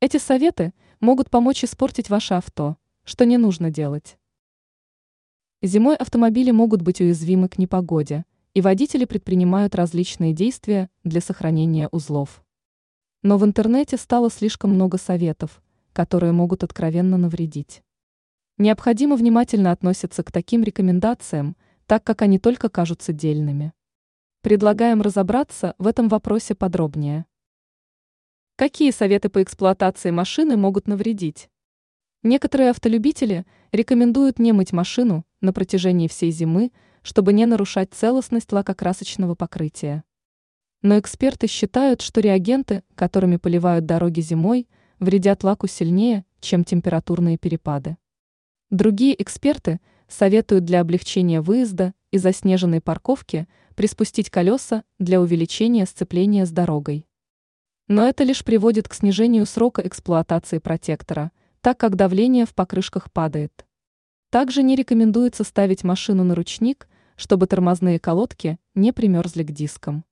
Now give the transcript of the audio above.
Эти советы могут помочь испортить ваше авто, что не нужно делать. Зимой автомобили могут быть уязвимы к непогоде, и водители предпринимают различные действия для сохранения узлов. Но в интернете стало слишком много советов, которые могут откровенно навредить. Необходимо внимательно относиться к таким рекомендациям, так как они только кажутся дельными. Предлагаем разобраться в этом вопросе подробнее. Какие советы по эксплуатации машины могут навредить? Некоторые автолюбители рекомендуют не мыть машину на протяжении всей зимы, чтобы не нарушать целостность лакокрасочного покрытия. Но эксперты считают, что реагенты, которыми поливают дороги зимой, вредят лаку сильнее, чем температурные перепады. Другие эксперты советуют для облегчения выезда и заснеженной парковки приспустить колеса для увеличения сцепления с дорогой. Но это лишь приводит к снижению срока эксплуатации протектора, так как давление в покрышках падает. Также не рекомендуется ставить машину на ручник, чтобы тормозные колодки не примерзли к дискам.